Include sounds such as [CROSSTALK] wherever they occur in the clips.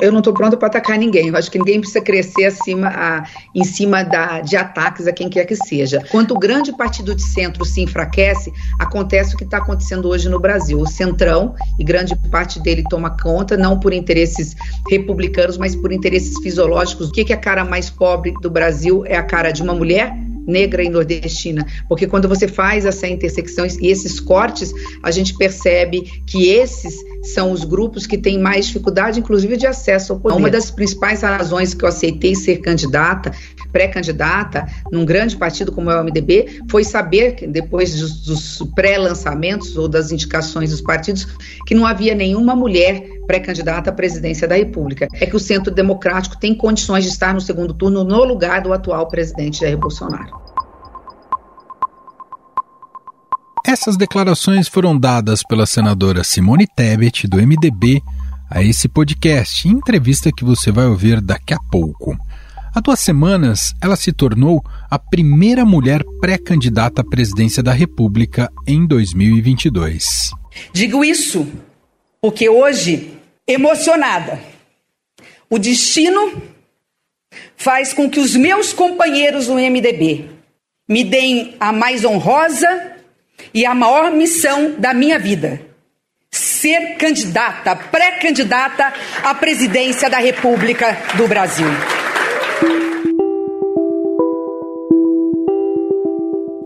Eu não estou pronta para atacar ninguém. Eu acho que ninguém precisa crescer acima, a, em cima da, de ataques a quem quer que seja. Quando o grande partido de centro se enfraquece, acontece o que está acontecendo hoje no Brasil. O centrão, e grande parte dele toma conta, não por interesses republicanos, mas por interesses fisiológicos. O que, que é a cara mais pobre do Brasil? É a cara de uma mulher negra e nordestina, porque quando você faz essa intersecção e esses cortes, a gente percebe que esses são os grupos que têm mais dificuldade, inclusive, de acesso ao poder. Uma das principais razões que eu aceitei ser candidata, pré-candidata, num grande partido como é o MDB, foi saber, que depois dos, dos pré-lançamentos ou das indicações dos partidos, que não havia nenhuma mulher pré-candidata à presidência da República. É que o Centro Democrático tem condições de estar no segundo turno no lugar do atual presidente Jair Bolsonaro. Essas declarações foram dadas pela senadora Simone Tebet, do MDB, a esse podcast, em entrevista que você vai ouvir daqui a pouco. Há duas semanas, ela se tornou a primeira mulher pré-candidata à presidência da República em 2022. Digo isso porque hoje, emocionada, o destino faz com que os meus companheiros no MDB me deem a mais honrosa e a maior missão da minha vida: ser candidata, pré-candidata à presidência da República do Brasil.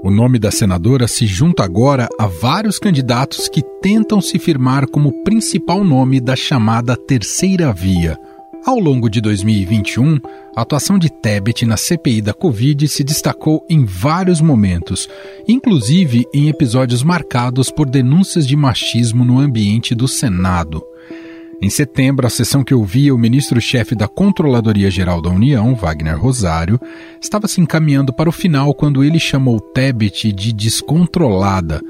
O nome da senadora se junta agora a vários candidatos que tentam se firmar como principal nome da chamada Terceira Via ao longo de 2021, a atuação de Tebet na CPI da Covid se destacou em vários momentos, inclusive em episódios marcados por denúncias de machismo no ambiente do Senado. Em setembro, a sessão que ouvia o ministro-chefe da Controladoria Geral da União, Wagner Rosário, estava se encaminhando para o final quando ele chamou Tebet de descontrolada,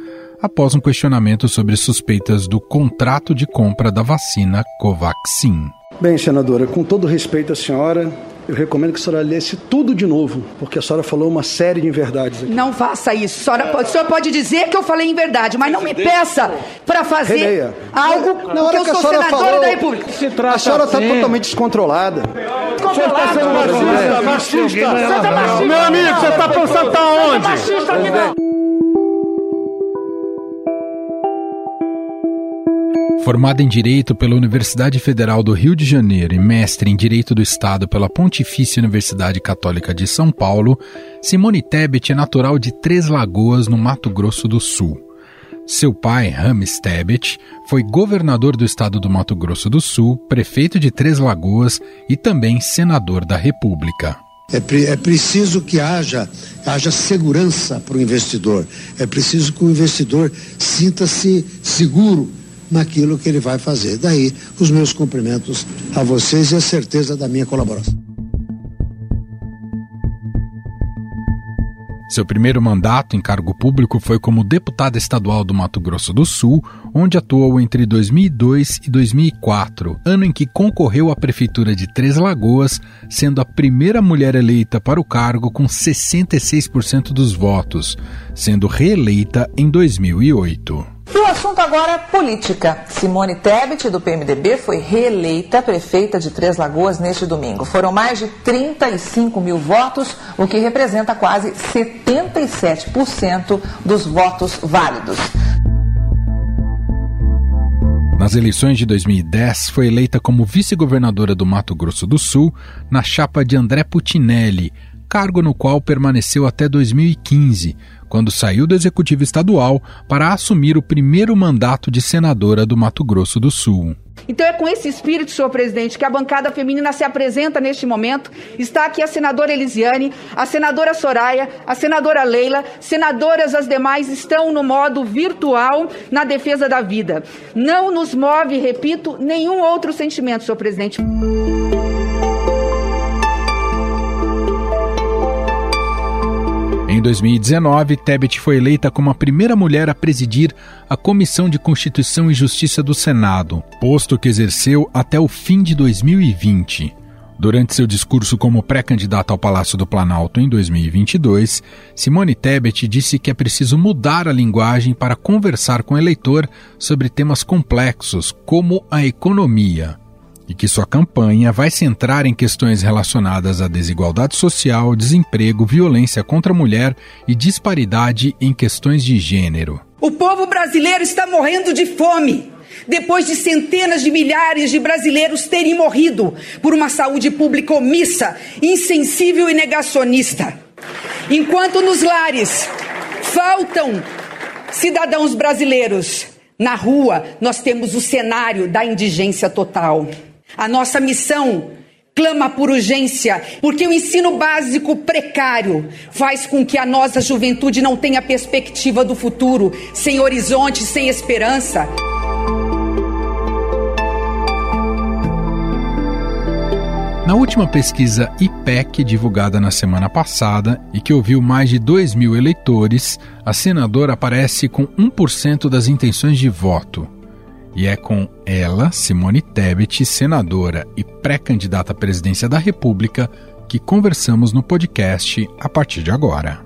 após um questionamento sobre suspeitas do contrato de compra da vacina Covaxin. Bem, senadora, com todo respeito à senhora, eu recomendo que a senhora lesse tudo de novo, porque a senhora falou uma série de inverdades aqui. Não faça isso. A senhora, pode, a senhora pode dizer que eu falei em verdade, mas não me peça para fazer Releia. algo Na hora que, eu sou senadora falou, da República. Se trata a senhora está assim. totalmente descontrolada. Descontrolada, você machista, machista. machista. Meu amigo, você está pensando tá onde? Machista aqui não. Formada em Direito pela Universidade Federal do Rio de Janeiro e mestre em Direito do Estado pela Pontifícia Universidade Católica de São Paulo, Simone Tebet é natural de Três Lagoas, no Mato Grosso do Sul. Seu pai, Rames Tebet, foi governador do estado do Mato Grosso do Sul, prefeito de Três Lagoas e também senador da República. É, pre é, preciso que haja, haja segurança para o investidor. É preciso que o investidor sinta-se seguro naquilo que ele vai fazer. Daí os meus cumprimentos a vocês e a certeza da minha colaboração. Seu primeiro mandato em cargo público foi como deputada estadual do Mato Grosso do Sul, onde atuou entre 2002 e 2004, ano em que concorreu à prefeitura de Três Lagoas, sendo a primeira mulher eleita para o cargo com 66% dos votos, sendo reeleita em 2008. E o assunto agora é política. Simone Tebet, do PMDB, foi reeleita prefeita de Três Lagoas neste domingo. Foram mais de 35 mil votos, o que representa quase 77% dos votos válidos. Nas eleições de 2010, foi eleita como vice-governadora do Mato Grosso do Sul na chapa de André Putinelli, cargo no qual permaneceu até 2015, quando saiu do Executivo Estadual para assumir o primeiro mandato de senadora do Mato Grosso do Sul. Então é com esse espírito, senhor presidente, que a bancada feminina se apresenta neste momento. Está aqui a senadora Elisiane, a senadora Soraya, a senadora Leila, senadoras as demais estão no modo virtual na defesa da vida. Não nos move, repito, nenhum outro sentimento, senhor presidente. 2019, Tebet foi eleita como a primeira mulher a presidir a Comissão de Constituição e Justiça do Senado, posto que exerceu até o fim de 2020. Durante seu discurso como pré-candidata ao Palácio do Planalto em 2022, Simone Tebet disse que é preciso mudar a linguagem para conversar com o eleitor sobre temas complexos, como a economia. E que sua campanha vai centrar em questões relacionadas à desigualdade social, desemprego, violência contra a mulher e disparidade em questões de gênero. O povo brasileiro está morrendo de fome. Depois de centenas de milhares de brasileiros terem morrido por uma saúde pública omissa, insensível e negacionista. Enquanto nos lares faltam cidadãos brasileiros, na rua nós temos o cenário da indigência total. A nossa missão clama por urgência, porque o ensino básico precário faz com que a nossa juventude não tenha perspectiva do futuro, sem horizonte, sem esperança. Na última pesquisa IPEC, divulgada na semana passada e que ouviu mais de 2 mil eleitores, a senadora aparece com 1% das intenções de voto. E é com ela, Simone Tebet, senadora e pré-candidata à presidência da República, que conversamos no podcast a partir de agora.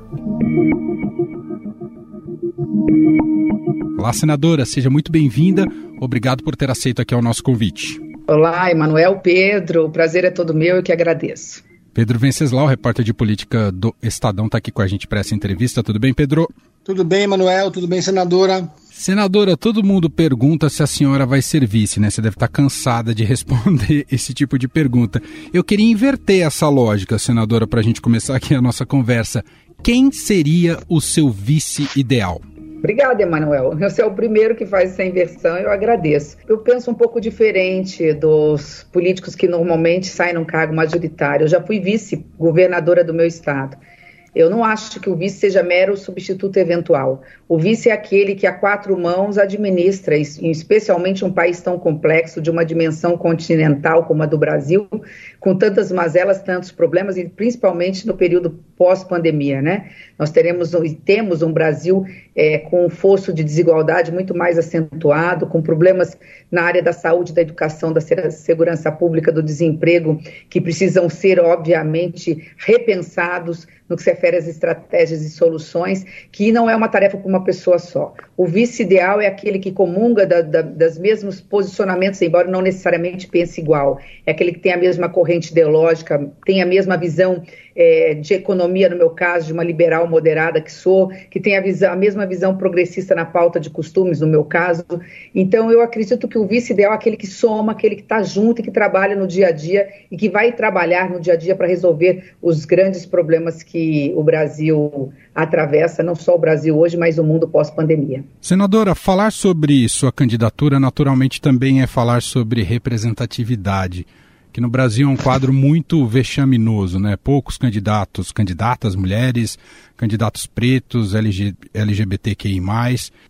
Olá, senadora, seja muito bem-vinda. Obrigado por ter aceito aqui o nosso convite. Olá, Emanuel, Pedro, o prazer é todo meu, eu que agradeço. Pedro Venceslau, repórter de política do Estadão, está aqui com a gente para essa entrevista. Tudo bem, Pedro? Tudo bem, Emanuel, tudo bem, senadora? Senadora, todo mundo pergunta se a senhora vai ser vice, né? Você deve estar cansada de [LAUGHS] responder esse tipo de pergunta. Eu queria inverter essa lógica, senadora, para a gente começar aqui a nossa conversa. Quem seria o seu vice ideal? Obrigada, Emanuel. [LAUGHS] Você é o primeiro que faz essa inversão, eu agradeço. Eu penso um pouco diferente dos políticos que normalmente saem num cargo majoritário. Eu já fui vice-governadora do meu estado. Eu não acho que o vice seja mero substituto eventual. O vice é aquele que a quatro mãos administra, especialmente um país tão complexo, de uma dimensão continental como a do Brasil, com tantas mazelas, tantos problemas, e principalmente no período pós-pandemia, né? Nós teremos e temos um Brasil é, com um fosso de desigualdade muito mais acentuado, com problemas na área da saúde, da educação, da segurança pública, do desemprego, que precisam ser, obviamente, repensados no que se refere às estratégias e soluções, que não é uma tarefa para uma pessoa só. O vice ideal é aquele que comunga da, da, das mesmos posicionamentos, embora não necessariamente pense igual. É aquele que tem a mesma corrente ideológica, tem a mesma visão é, de economia, no meu caso, de uma liberal moderada que sou, que tem a, visão, a mesma visão progressista na pauta de costumes, no meu caso. Então, eu acredito que o vice ideal é aquele que soma, aquele que está junto e que trabalha no dia a dia e que vai trabalhar no dia a dia para resolver os grandes problemas que o Brasil atravessa, não só o Brasil hoje, mas o mundo pós-pandemia. Senadora, falar sobre sua candidatura naturalmente também é falar sobre representatividade que no Brasil é um quadro muito vexaminoso, né? Poucos candidatos, candidatas mulheres, candidatos pretos, LG, LGBTQI+.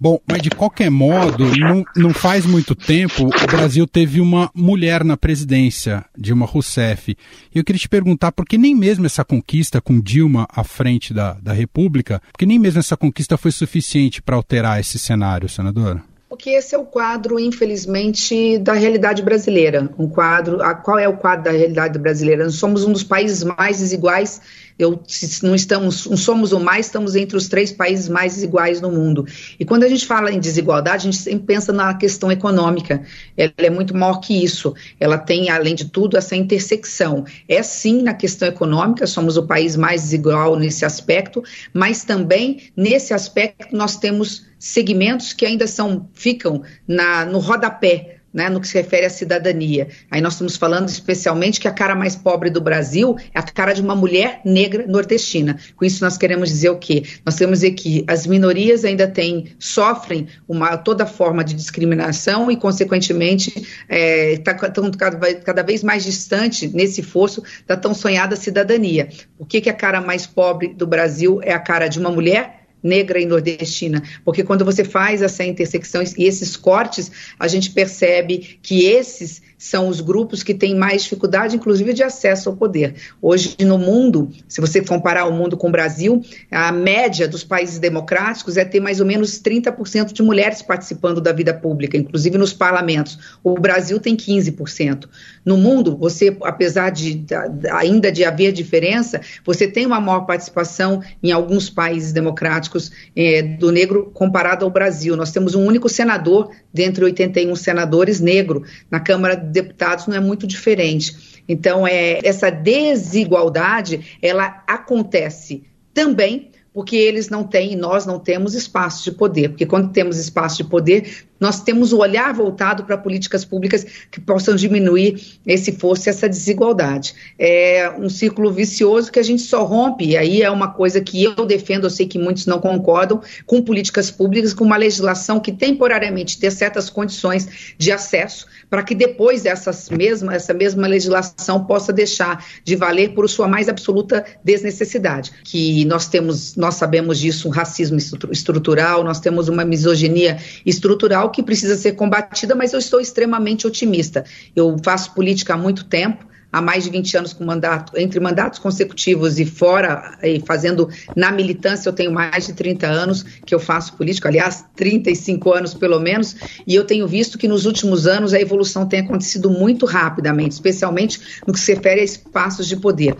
Bom, mas de qualquer modo, não, não faz muito tempo, o Brasil teve uma mulher na presidência, Dilma Rousseff. E eu queria te perguntar, por que nem mesmo essa conquista com Dilma à frente da, da República, porque nem mesmo essa conquista foi suficiente para alterar esse cenário, senadora? Porque esse é o quadro, infelizmente, da realidade brasileira. Um quadro, a, qual é o quadro da realidade brasileira? Nós somos um dos países mais desiguais. Eu, se não estamos, não somos o mais, estamos entre os três países mais desiguais no mundo. E quando a gente fala em desigualdade, a gente sempre pensa na questão econômica. Ela é muito maior que isso. Ela tem, além de tudo, essa intersecção. É sim na questão econômica, somos o país mais desigual nesse aspecto, mas também nesse aspecto nós temos segmentos que ainda são ficam na, no rodapé né, no que se refere à cidadania. Aí nós estamos falando especialmente que a cara mais pobre do Brasil é a cara de uma mulher negra nordestina. Com isso nós queremos dizer o quê? Nós queremos dizer que as minorias ainda têm, sofrem uma, toda forma de discriminação e, consequentemente, estão é, tá, cada, cada, vez mais distante nesse fosso da tão sonhada cidadania. O que, que a cara mais pobre do Brasil é a cara de uma mulher negra e nordestina, porque quando você faz essa intersecção e esses cortes, a gente percebe que esses são os grupos que têm mais dificuldade, inclusive, de acesso ao poder. Hoje, no mundo, se você comparar o mundo com o Brasil, a média dos países democráticos é ter mais ou menos 30% de mulheres participando da vida pública, inclusive nos parlamentos. O Brasil tem 15%. No mundo, você, apesar de ainda de haver diferença, você tem uma maior participação em alguns países democráticos é, do negro comparado ao Brasil. Nós temos um único senador dentre 81 senadores negro. Na Câmara de Deputados não é muito diferente. Então, é, essa desigualdade, ela acontece também porque eles não têm, nós não temos espaço de poder, porque quando temos espaço de poder, nós temos o olhar voltado para políticas públicas que possam diminuir esse fosso, essa desigualdade. É um círculo vicioso que a gente só rompe, e aí é uma coisa que eu defendo, eu sei que muitos não concordam, com políticas públicas, com uma legislação que temporariamente dê certas condições de acesso, para que depois essas mesma, essa mesma legislação possa deixar de valer por sua mais absoluta desnecessidade. Que nós temos, nós sabemos disso, um racismo estrutural, nós temos uma misoginia estrutural que precisa ser combatida, mas eu estou extremamente otimista. Eu faço política há muito tempo, há mais de 20 anos com mandato, entre mandatos consecutivos e fora, e fazendo na militância, eu tenho mais de 30 anos que eu faço política, aliás, 35 anos pelo menos, e eu tenho visto que nos últimos anos a evolução tem acontecido muito rapidamente, especialmente no que se refere a espaços de poder.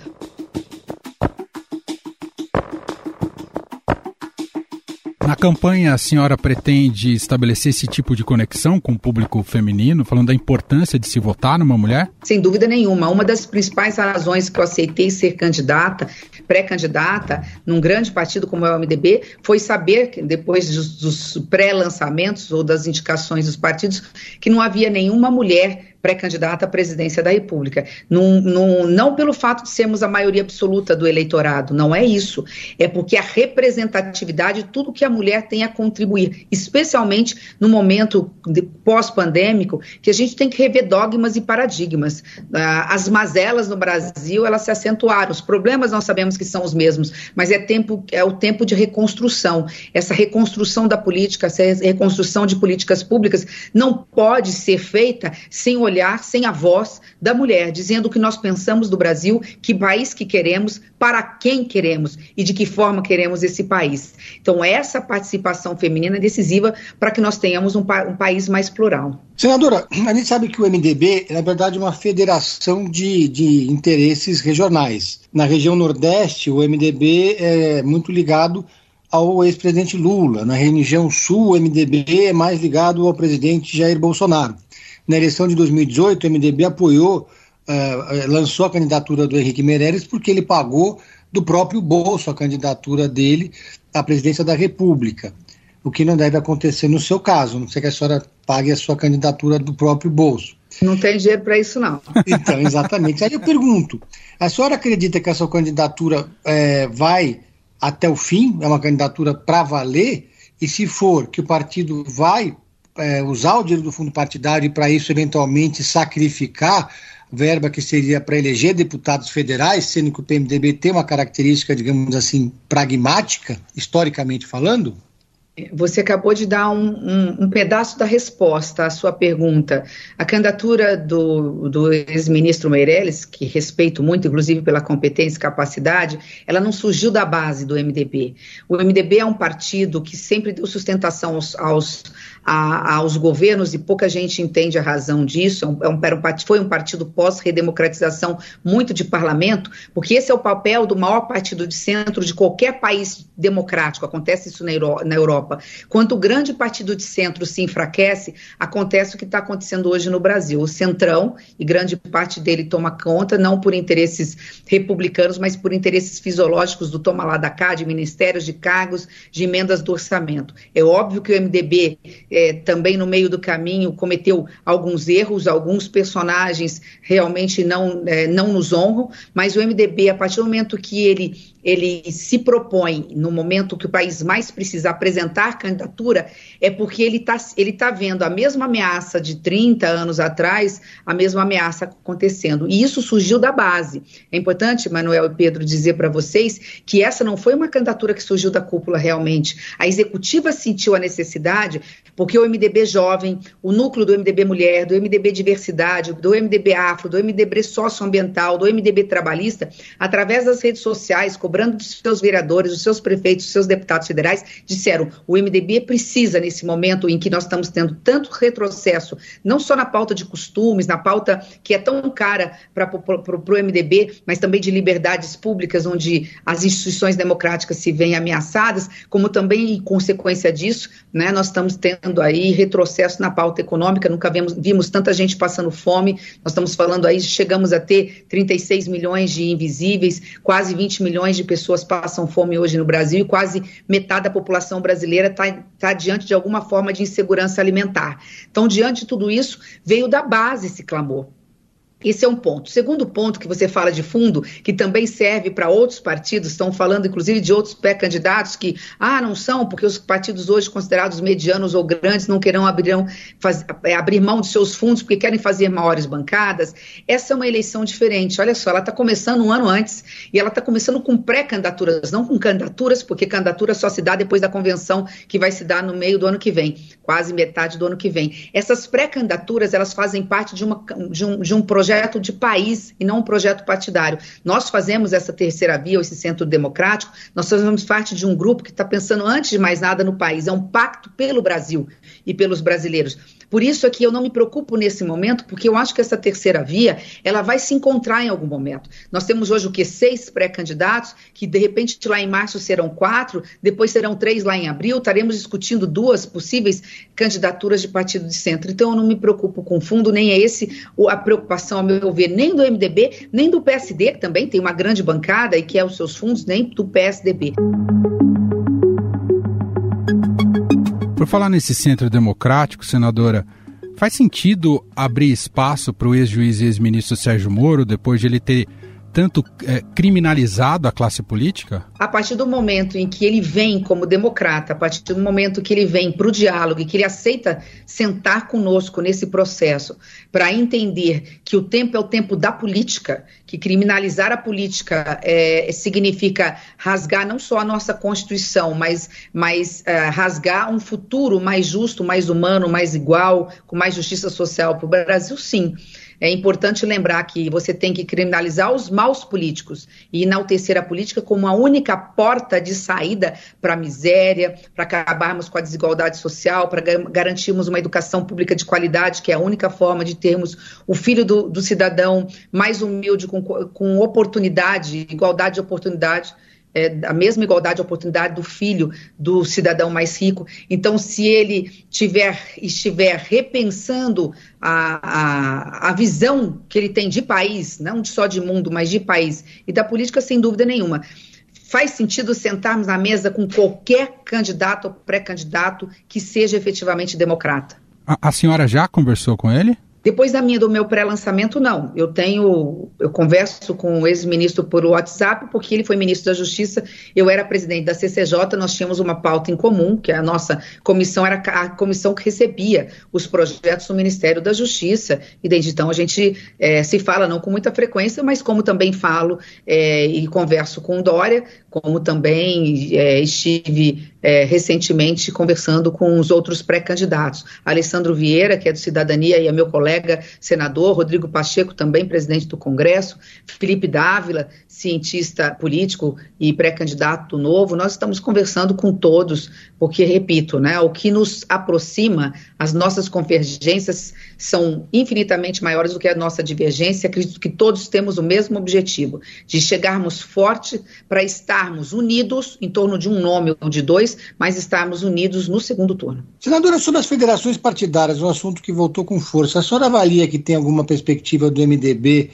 Na campanha, a senhora pretende estabelecer esse tipo de conexão com o público feminino, falando da importância de se votar numa mulher? Sem dúvida nenhuma. Uma das principais razões que eu aceitei ser candidata, pré-candidata, num grande partido como é o MDB, foi saber que depois dos, dos pré-lançamentos ou das indicações dos partidos, que não havia nenhuma mulher pré-candidata à presidência da República. Num, num, não pelo fato de sermos a maioria absoluta do eleitorado, não é isso. É porque a representatividade, tudo que a mulher tem a contribuir, especialmente no momento pós-pandêmico, que a gente tem que rever dogmas e paradigmas. Ah, as mazelas no Brasil, elas se acentuaram. Os problemas nós sabemos que são os mesmos, mas é, tempo, é o tempo de reconstrução. Essa reconstrução da política, essa reconstrução de políticas públicas não pode ser feita sem o olhar, sem a voz da mulher, dizendo o que nós pensamos do Brasil, que país que queremos, para quem queremos e de que forma queremos esse país. Então, essa participação feminina é decisiva para que nós tenhamos um, pa um país mais plural. Senadora, a gente sabe que o MDB é, na verdade, uma federação de, de interesses regionais. Na região Nordeste, o MDB é muito ligado ao ex-presidente Lula. Na região Sul, o MDB é mais ligado ao presidente Jair Bolsonaro na eleição de 2018, o MDB apoiou, uh, lançou a candidatura do Henrique Meirelles porque ele pagou do próprio bolso a candidatura dele à presidência da República. O que não deve acontecer no seu caso, não sei que a senhora pague a sua candidatura do próprio bolso. Não tem dinheiro para isso, não. Então, exatamente. Aí eu pergunto: a senhora acredita que essa candidatura é, vai até o fim? É uma candidatura para valer? E se for, que o partido vai é, usar o dinheiro do fundo partidário e, para isso, eventualmente sacrificar verba que seria para eleger deputados federais, sendo que o PMDB tem uma característica, digamos assim, pragmática, historicamente falando? Você acabou de dar um, um, um, pedaço da resposta à sua pergunta. A candidatura do, do ex-ministro Meirelles, que respeito muito, inclusive pela competência e capacidade, ela não surgiu da base do MDB. O MDB é um partido que sempre deu sustentação aos, aos, a, aos governos e pouca gente entende a razão disso. É um, é um, foi um partido pós-redemocratização muito de parlamento, porque esse é o papel do maior partido de centro de qualquer país democrático. Acontece isso na, Euro, na Europa. Quando o grande partido de centro se enfraquece, acontece o que está acontecendo hoje no Brasil. O centrão, e grande parte dele toma conta, não por interesses republicanos, mas por interesses fisiológicos do toma lá da cá, de ministérios, de cargos, de emendas do orçamento. É óbvio que o MDB é, também no meio do caminho cometeu alguns erros, alguns personagens realmente não, é, não nos honram, mas o MDB, a partir do momento que ele ele se propõe, no momento que o país mais precisa apresentar candidatura, é porque ele está ele tá vendo a mesma ameaça de 30 anos atrás, a mesma ameaça acontecendo. E isso surgiu da base. É importante, Manuel e Pedro, dizer para vocês que essa não foi uma candidatura que surgiu da cúpula realmente. A executiva sentiu a necessidade, porque o MDB jovem, o núcleo do MDB mulher, do MDB diversidade, do MDB afro, do MDB socioambiental, do MDB trabalhista, através das redes sociais, cobrando dos seus vereadores, dos seus prefeitos, dos seus deputados federais, disseram: o MDB precisa, nesse momento em que nós estamos tendo tanto retrocesso, não só na pauta de costumes, na pauta que é tão cara para o MDB, mas também de liberdades públicas, onde as instituições democráticas se veem ameaçadas, como também, em consequência disso, né, nós estamos tendo aí retrocesso na pauta econômica, nunca vimos, vimos tanta gente passando fome, nós estamos falando aí, chegamos a ter 36 milhões de invisíveis, quase 20 milhões de pessoas passam fome hoje no Brasil e quase metade da população brasileira está tá diante de alguma forma de insegurança alimentar. Então, diante de tudo isso, veio da base esse clamor. Esse é um ponto. Segundo ponto que você fala de fundo, que também serve para outros partidos, estão falando inclusive de outros pré-candidatos que, ah, não são, porque os partidos hoje considerados medianos ou grandes não querão abrir, faz, é, abrir mão de seus fundos porque querem fazer maiores bancadas. Essa é uma eleição diferente. Olha só, ela está começando um ano antes e ela está começando com pré-candidaturas, não com candidaturas, porque candidatura só se dá depois da convenção que vai se dar no meio do ano que vem, quase metade do ano que vem. Essas pré-candidaturas, elas fazem parte de, uma, de, um, de um projeto projeto de país e não um projeto partidário. Nós fazemos essa terceira via, esse centro democrático, nós fazemos parte de um grupo que está pensando, antes de mais nada, no país. É um pacto pelo Brasil e pelos brasileiros. Por isso é que eu não me preocupo nesse momento, porque eu acho que essa terceira via, ela vai se encontrar em algum momento. Nós temos hoje o que? Seis pré-candidatos, que de repente lá em março serão quatro, depois serão três lá em abril, estaremos discutindo duas possíveis candidaturas de partido de centro. Então eu não me preocupo com fundo, nem é esse a preocupação, ao meu ver, nem do MDB, nem do PSD, que também tem uma grande bancada e que é os seus fundos, nem do PSDB. Por falar nesse centro democrático, senadora, faz sentido abrir espaço para o ex-juiz e ex-ministro Sérgio Moro, depois de ele ter tanto é, criminalizado a classe política? A partir do momento em que ele vem como democrata, a partir do momento que ele vem para o diálogo e que ele aceita sentar conosco nesse processo para entender que o tempo é o tempo da política, que criminalizar a política é, significa rasgar não só a nossa Constituição, mas, mas é, rasgar um futuro mais justo, mais humano, mais igual, com mais justiça social para o Brasil, sim. É importante lembrar que você tem que criminalizar os maus políticos e enaltecer a política como a única porta de saída para a miséria, para acabarmos com a desigualdade social, para garantirmos uma educação pública de qualidade, que é a única forma de termos o filho do, do cidadão mais humilde, com, com oportunidade, igualdade de oportunidade é, a mesma igualdade de oportunidade do filho do cidadão mais rico. Então, se ele tiver, estiver repensando a, a, a visão que ele tem de país, não só de mundo, mas de país e da política, sem dúvida nenhuma. Faz sentido sentarmos na mesa com qualquer candidato ou pré-candidato que seja efetivamente democrata. A, a senhora já conversou com ele? Depois da minha do meu pré-lançamento, não. Eu tenho, eu converso com o ex-ministro por WhatsApp, porque ele foi ministro da Justiça, eu era presidente da CCJ, nós tínhamos uma pauta em comum, que a nossa comissão era a comissão que recebia os projetos do Ministério da Justiça, e desde então a gente é, se fala não com muita frequência, mas como também falo é, e converso com o Dória, como também é, estive é, recentemente conversando com os outros pré-candidatos. Alessandro Vieira, que é do Cidadania e é meu colega senador, Rodrigo Pacheco, também presidente do Congresso, Felipe Dávila, cientista político e pré-candidato novo, nós estamos conversando com todos, porque, repito, né, o que nos aproxima, as nossas convergências são infinitamente maiores do que a nossa divergência. Acredito que todos temos o mesmo objetivo, de chegarmos forte para estarmos unidos em torno de um nome ou de dois, mas estarmos unidos no segundo turno. Senadora, sobre as federações partidárias, um assunto que voltou com força. A senhora avalia que tem alguma perspectiva do MDB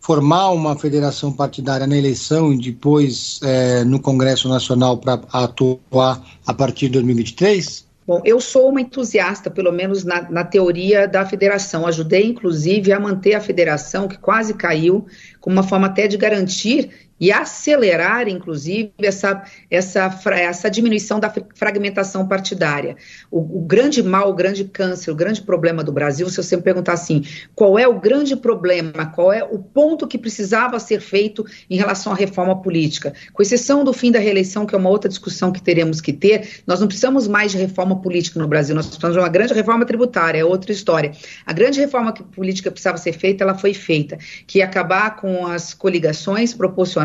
formar uma federação partidária na eleição e depois é, no Congresso Nacional para atuar a partir de 2023? Bom, eu sou uma entusiasta, pelo menos na, na, teoria da federação. Ajudei, inclusive, a manter a federação, que quase caiu, como uma forma até de garantir e acelerar, inclusive, essa, essa, essa diminuição da fragmentação partidária. O, o, grande mal, o grande câncer, o grande problema do Brasil, se você me perguntar assim, qual é o grande problema, qual é o ponto que precisava ser feito em relação à reforma política, com exceção do fim da reeleição, que é uma outra discussão que teremos que ter, nós não precisamos mais de reforma política no Brasil, nós precisamos de uma grande reforma tributária, é outra história. A grande reforma política precisava ser feita, ela foi feita, que ia acabar com as coligações proporcionais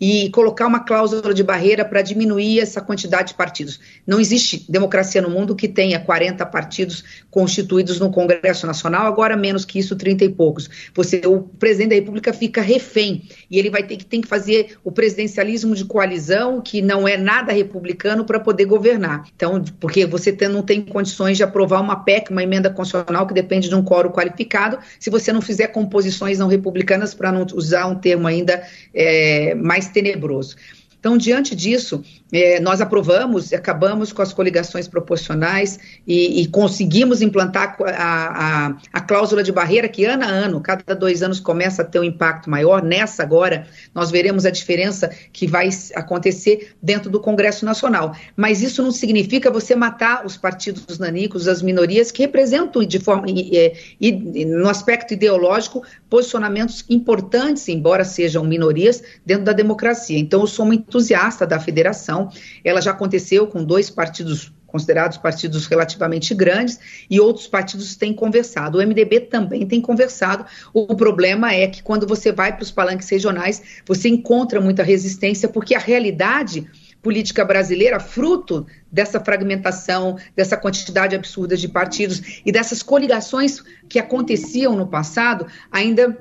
e colocar uma cláusula de barreira para diminuir essa quantidade de partidos. Não existe democracia no mundo que tenha 40 partidos constituídos no Congresso Nacional, agora menos que isso, 30 e poucos. Você, o presidente da República fica refém e ele vai ter que, tem que fazer o presidencialismo de coalizão, que não é nada republicano, para poder governar. Então, porque você tem, não tem condições de aprovar uma PEC, uma emenda constitucional que depende de um quórum qualificado, se você não fizer composições não republicanas, para não usar um termo ainda é, é, mais tenebroso. Então, diante disso, é, nós aprovamos, acabamos com as coligações proporcionais e, e conseguimos implantar a, a, a, cláusula de barreira que, ano a ano, cada dois anos começa a ter um impacto maior. Nessa agora, nós veremos a diferença que vai acontecer dentro do Congresso Nacional. Mas isso não significa você matar os partidos nanicos, as minorias, que representam, de forma, e, e, no aspecto ideológico, posicionamentos importantes, embora sejam minorias, dentro da democracia. Então, eu sou uma entusiasta da federação. Ela já aconteceu com dois partidos considerados partidos relativamente grandes, e outros partidos têm conversado. O MDB também tem conversado. O problema é que quando você vai para os palanques regionais, você encontra muita resistência, porque a realidade política brasileira, fruto dessa fragmentação, dessa quantidade absurda de partidos e dessas coligações que aconteciam no passado, ainda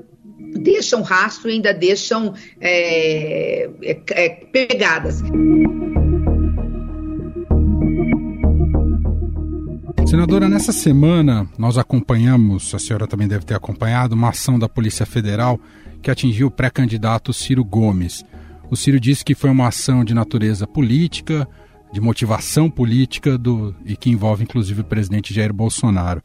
deixam rastro ainda deixam é, é, é, pegadas. Senadora, nessa semana nós acompanhamos, a senhora também deve ter acompanhado, uma ação da Polícia Federal que atingiu o pré-candidato Ciro Gomes. O Ciro disse que foi uma ação de natureza política, de motivação política do, e que envolve inclusive o presidente Jair Bolsonaro.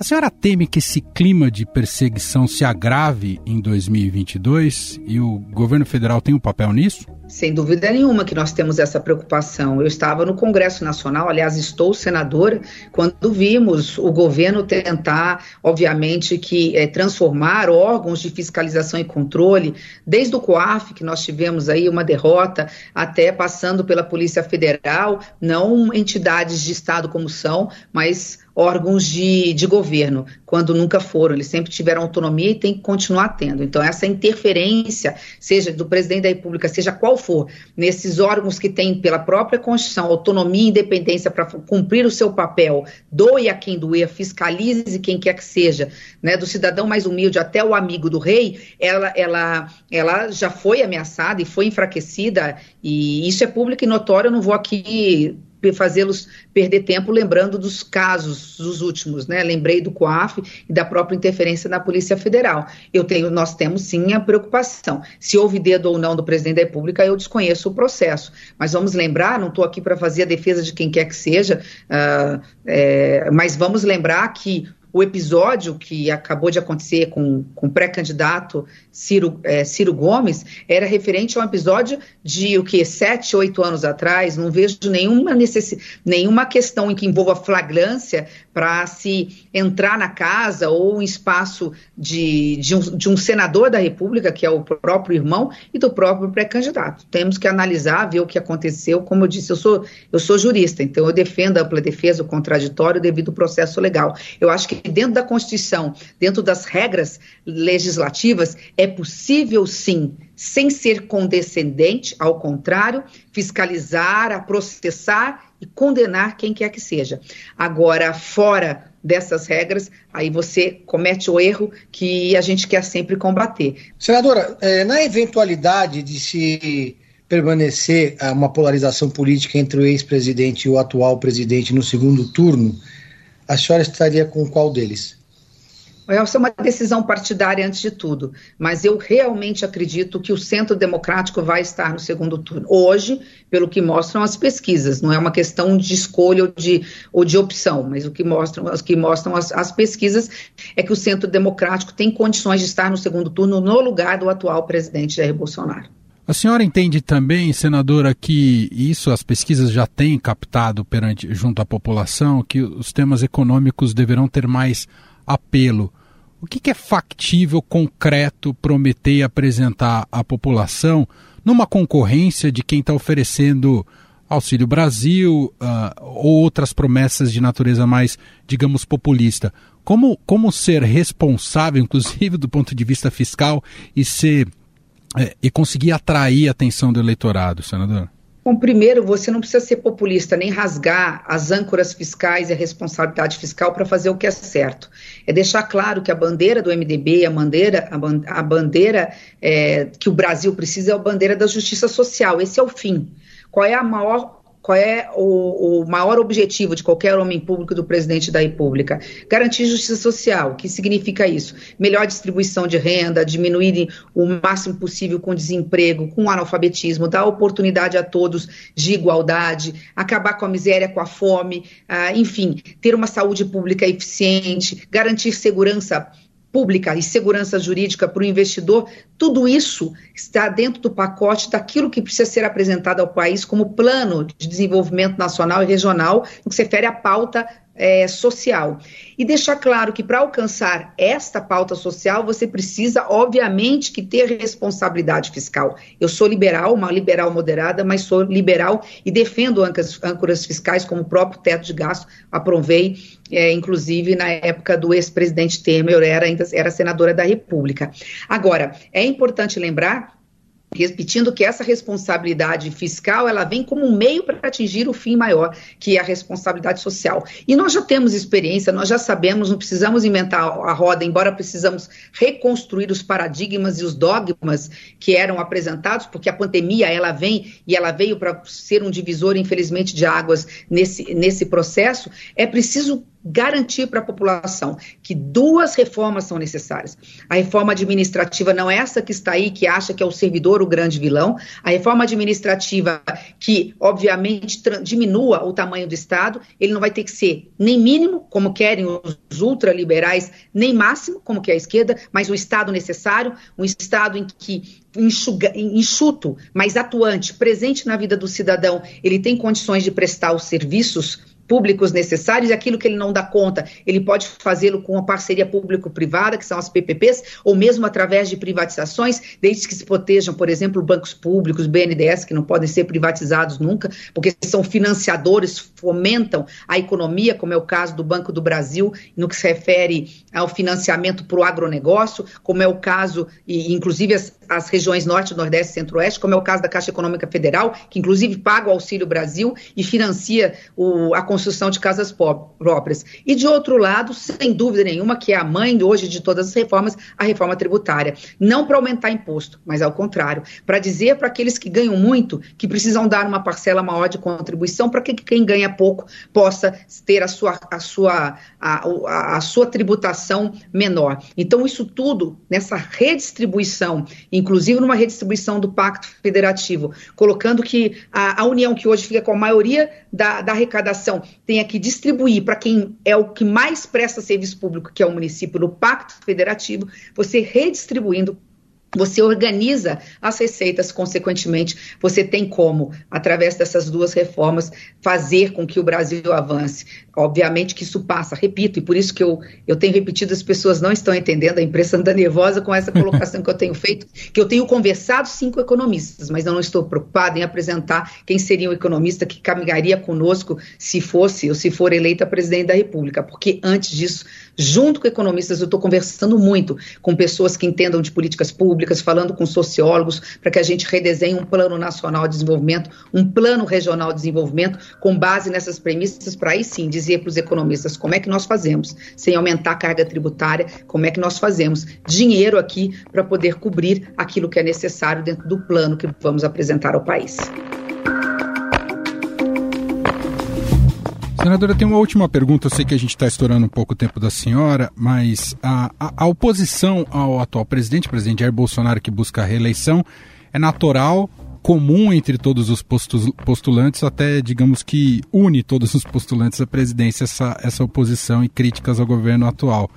A senhora teme que esse clima de perseguição se agrave em 2022 e o governo federal tem um papel nisso? Sem dúvida nenhuma que nós temos essa preocupação. Eu estava no Congresso Nacional, aliás, estou senadora, quando vimos o governo tentar, obviamente, que é, transformar órgãos de fiscalização e controle, desde o COAF, que nós tivemos aí uma derrota, até passando pela Polícia Federal, não entidades de Estado como são, mas órgãos de, de governo, quando nunca foram. Eles sempre tiveram autonomia e tem que continuar tendo. Então, essa interferência, seja do presidente da República, seja qual for, nesses órgãos que têm, pela própria Constituição, autonomia e independência para cumprir o seu papel, doe a quem doer, fiscalize quem quer que seja, né, do cidadão mais humilde até o amigo do rei, ela, ela, ela já foi ameaçada e foi enfraquecida, e isso é público e notório, eu não vou aqui fazê-los perder tempo lembrando dos casos, dos últimos, né? Lembrei do COAF e da própria interferência na Polícia Federal. Eu tenho, nós temos sim a preocupação. Se houve dedo ou não do presidente da República, eu desconheço o processo. Mas vamos lembrar, não estou aqui para fazer a defesa de quem quer que seja, uh, é, mas vamos lembrar que o episódio que acabou de acontecer com, com o pré-candidato Ciro, é, Ciro Gomes era referente a um episódio de o que sete, oito anos atrás. Não vejo nenhuma necessidade, nenhuma questão em que envolva flagrância para se entrar na casa ou um espaço de, de um, de, um, senador da República, que é o próprio irmão, e do próprio pré-candidato. Temos que analisar, ver o que aconteceu. Como eu disse, eu sou, eu sou jurista, então eu defendo a ampla defesa, o contraditório devido ao processo legal. Eu acho que dentro da Constituição, dentro das regras legislativas, é possível sim sem ser condescendente, ao contrário, fiscalizar, processar e condenar quem quer que seja. Agora, fora dessas regras, aí você comete o erro que a gente quer sempre combater. Senadora, é, na eventualidade de se permanecer uma polarização política entre o ex-presidente e o atual presidente no segundo turno, a senhora estaria com qual deles? Essa é uma decisão partidária antes de tudo, mas eu realmente acredito que o centro democrático vai estar no segundo turno. Hoje, pelo que mostram as pesquisas, não é uma questão de escolha ou de, ou de opção, mas o que mostram, o que mostram as, as pesquisas é que o centro democrático tem condições de estar no segundo turno no lugar do atual presidente Jair Bolsonaro. A senhora entende também, senadora, que isso as pesquisas já têm captado perante junto à população, que os temas econômicos deverão ter mais apelo. O que, que é factível, concreto, prometer e apresentar à população numa concorrência de quem está oferecendo Auxílio Brasil uh, ou outras promessas de natureza mais, digamos, populista? Como, como ser responsável, [LAUGHS] inclusive do ponto de vista fiscal, e ser é, e conseguir atrair a atenção do eleitorado, senador? Bom, primeiro, você não precisa ser populista nem rasgar as âncoras fiscais e a responsabilidade fiscal para fazer o que é certo. É deixar claro que a bandeira do MDB, a bandeira, a bandeira é, que o Brasil precisa é a bandeira da justiça social. Esse é o fim. Qual é a maior qual é o, o, maior objetivo de qualquer homem público do presidente da República? Garantir justiça social. O que significa isso? Melhor distribuição de renda, diminuir o máximo possível com desemprego, com analfabetismo, dar oportunidade a todos de igualdade, acabar com a miséria, com a fome, ah, enfim, ter uma saúde pública eficiente, garantir segurança pública e segurança jurídica para o investidor, tudo isso está dentro do pacote daquilo que precisa ser apresentado ao país como plano de desenvolvimento nacional e regional, no que se refere à pauta é, social. E deixar claro que para alcançar esta pauta social, você precisa, obviamente, que ter responsabilidade fiscal. Eu sou liberal, uma liberal moderada, mas sou liberal e defendo âncoras, fiscais, como o próprio teto de gasto, aprovei, é, inclusive na época do ex-presidente Temer, eu era, ainda era senadora da República. Agora, é importante lembrar repetindo que essa responsabilidade fiscal ela vem como um meio para atingir o fim maior, que é a responsabilidade social. E nós já temos experiência, nós já sabemos, não precisamos inventar a roda, embora precisamos reconstruir os paradigmas e os dogmas que eram apresentados, porque a pandemia ela vem e ela veio para ser um divisor, infelizmente, de águas nesse, nesse processo. É preciso garantir para a população que duas reformas são necessárias. A reforma administrativa não é essa que está aí, que acha que é o servidor o grande vilão. A reforma administrativa que, obviamente, diminua o tamanho do Estado, ele não vai ter que ser nem mínimo, como querem os ultraliberais, nem máximo, como quer a esquerda, mas um Estado necessário, um Estado em que enxuga, enxuto, mas atuante, presente na vida do cidadão, ele tem condições de prestar os serviços públicos necessários e aquilo que ele não dá conta, ele pode fazê-lo com a parceria público-privada, que são as PPPs, ou mesmo através de privatizações, desde que se protejam, por exemplo, bancos públicos, BNDES, que não podem ser privatizados nunca, porque são financiadores, fomentam a economia, como é o caso do Banco do Brasil, no que se refere ao financiamento para o agronegócio, como é o caso, e inclusive as, as regiões Norte, Nordeste e Centro-Oeste, como é o caso da Caixa Econômica Federal, que inclusive paga o Auxílio Brasil e financia o, a construção de casas próprias. E de outro lado, sem dúvida nenhuma, que é a mãe hoje de todas as reformas, a reforma tributária. Não para aumentar imposto, mas ao contrário, para dizer para aqueles que ganham muito que precisam dar uma parcela maior de contribuição para que quem ganha pouco possa ter a sua, a sua, a, a, a sua tributação menor. Então, isso tudo, nessa redistribuição, inclusive numa redistribuição do Pacto Federativo, colocando que a, a União, que hoje fica com a maioria da, da arrecadação, tenha que distribuir para quem é o que mais presta serviço público, que é o município, no Pacto Federativo, você redistribuindo você organiza as receitas, consequentemente, você tem como, através dessas duas reformas, fazer com que o Brasil avance. Obviamente que isso passa, repito, e por isso que eu, eu tenho repetido, as pessoas não estão entendendo, a imprensa anda nervosa com essa colocação que eu tenho feito, que eu tenho conversado sim com economistas, mas eu não estou preocupada em apresentar quem seria o economista que caminharia conosco se fosse ou se for eleita presidente da República, porque antes disso, junto com economistas, eu estou conversando muito com pessoas que entendam de políticas públicas, públicas, falando com sociólogos, para que a gente redesenhe um plano nacional de desenvolvimento, um plano regional de desenvolvimento, com base nessas premissas, para aí sim dizer para os economistas como é que nós fazemos, sem aumentar a carga tributária, como é que nós fazemos dinheiro aqui para poder cobrir aquilo que é necessário dentro do plano que vamos apresentar ao país. Senadora, tem uma última pergunta. Eu sei que a gente está estourando um pouco o tempo da senhora, mas a, a, a, oposição ao atual presidente, presidente Jair Bolsonaro, que busca a reeleição, é natural, comum entre todos os postulantes, até digamos que une todos os postulantes à presidência essa, essa oposição e críticas ao governo atual.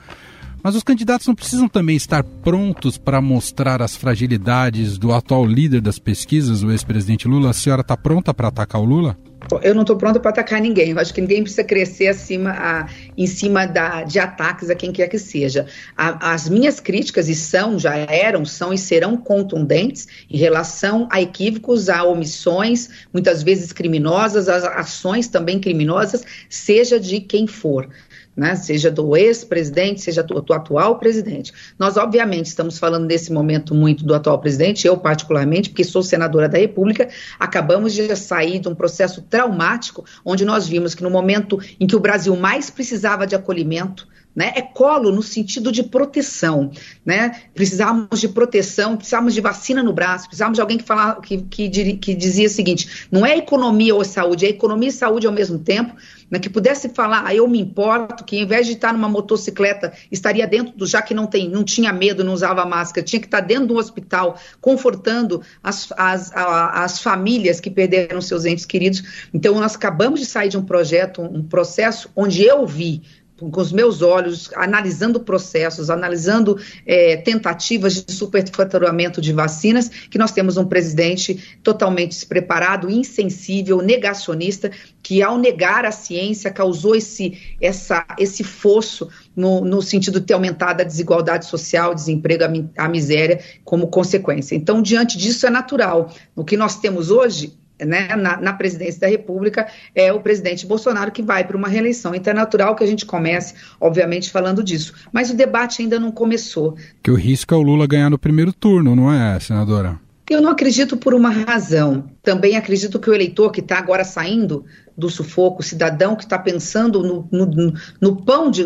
Mas os candidatos não precisam também estar prontos para mostrar as fragilidades do atual líder das pesquisas, o ex-presidente Lula. A senhora está pronta para atacar o Lula? Eu não estou pronta para atacar ninguém. Eu acho que ninguém precisa crescer acima, a, em cima da, de ataques a quem quer que seja. A, as minhas críticas, e são, já eram, são e serão contundentes em relação a equívocos, a omissões, muitas vezes criminosas, as ações também criminosas, seja de quem for né, seja do ex-presidente, seja do, do, atual presidente. Nós, obviamente, estamos falando nesse momento muito do atual presidente, eu particularmente, porque sou senadora da República, acabamos de sair de um processo traumático, onde nós vimos que no momento em que o Brasil mais precisava de acolhimento, né? É colo no sentido de proteção, né? Precisávamos de proteção, precisávamos de vacina no braço, precisávamos de alguém que, falava, que, que, que dizia o seguinte: não é economia ou saúde, é economia e saúde ao mesmo tempo, né? Que pudesse falar, ah, eu me importo, que em vez de estar numa motocicleta, estaria dentro do, já que não tem, não tinha medo, não usava máscara, tinha que estar dentro do hospital, confortando as, as, a, as famílias que perderam seus entes queridos. Então, nós acabamos de sair de um projeto, um processo onde eu vi com os meus olhos, analisando processos, analisando é, tentativas de superfaturamento de vacinas, que nós temos um presidente totalmente despreparado, insensível, negacionista, que ao negar a ciência causou esse, essa, esse fosso no, no sentido de ter aumentado a desigualdade social, desemprego, a, a miséria como consequência. Então, diante disso, é natural. O que nós temos hoje né, na, na, presidência da República é o presidente Bolsonaro que vai para uma reeleição. Então é natural que a gente comece, obviamente, falando disso. Mas o debate ainda não começou. Que o risco é o Lula ganhar no primeiro turno, não é, senadora? Eu não acredito por uma razão. Também acredito que o eleitor que está agora saindo do sufoco, o cidadão que está pensando no, no, no pão de,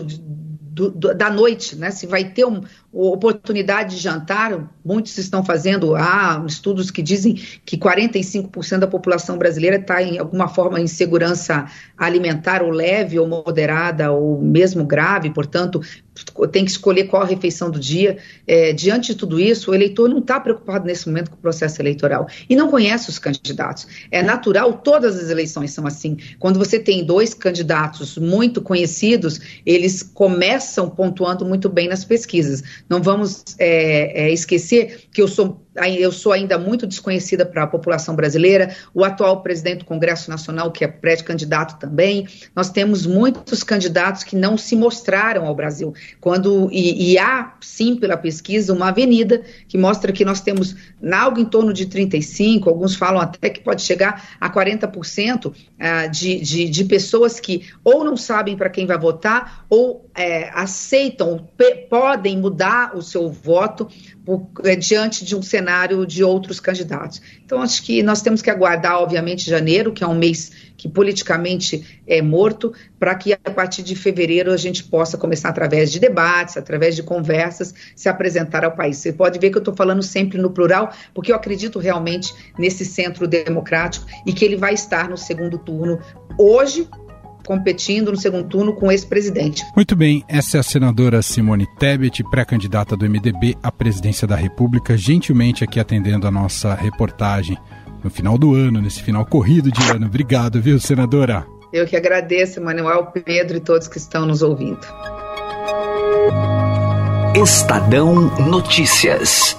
do, do, da noite, né? Se vai ter um, oportunidade de jantar, muitos estão fazendo, há estudos que dizem que 45% da população brasileira está em alguma forma em segurança alimentar ou leve ou moderada ou mesmo grave, portanto, tem que escolher qual a refeição do dia. É, diante de tudo isso, o eleitor não está preocupado nesse momento com o processo eleitoral e não conhece os candidatos. É natural, todas as eleições são assim. Quando você tem dois candidatos muito conhecidos, eles começam pontuando muito bem nas pesquisas. Não vamos é, é, esquecer que eu sou eu sou ainda muito desconhecida para a população brasileira, o atual presidente do Congresso Nacional, que é pré-candidato também, nós temos muitos candidatos que não se mostraram ao Brasil, quando, e, e, há, sim, pela pesquisa, uma avenida que mostra que nós temos algo em torno de 35%, alguns falam até que pode chegar a 40% ah, de, de, de pessoas que ou não sabem para quem vai votar, ou é, aceitam, podem mudar o seu voto por, é, diante de um cenário de outros candidatos. Então, acho que nós temos que aguardar, obviamente, janeiro, que é um mês que politicamente é morto, para que a partir de fevereiro a gente possa começar, através de debates, através de conversas, se apresentar ao país. Você pode ver que eu estou falando sempre no plural, porque eu acredito realmente nesse centro democrático e que ele vai estar no segundo turno hoje competindo no segundo turno com esse presidente. Muito bem, essa é a senadora Simone Tebet, pré-candidata do MDB à presidência da República, gentilmente aqui atendendo a nossa reportagem no final do ano, nesse final corrido de ano. Obrigado, viu, senadora? Eu que agradeço, Manuel, Pedro e todos que estão nos ouvindo. Estadão Notícias.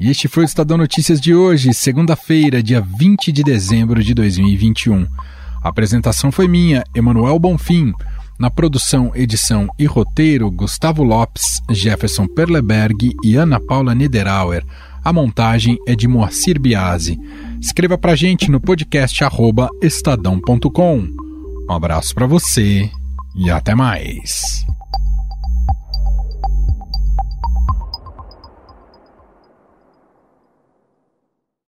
E este foi o Estadão Notícias de hoje, segunda-feira, dia 20 de dezembro de 2021. A apresentação foi minha, Emanuel Bonfim. Na produção, edição e roteiro, Gustavo Lopes, Jefferson Perleberg e Ana Paula Niederauer. A montagem é de Moacir Biasi. Escreva pra gente no podcast estadão.com. Um abraço para você e até mais.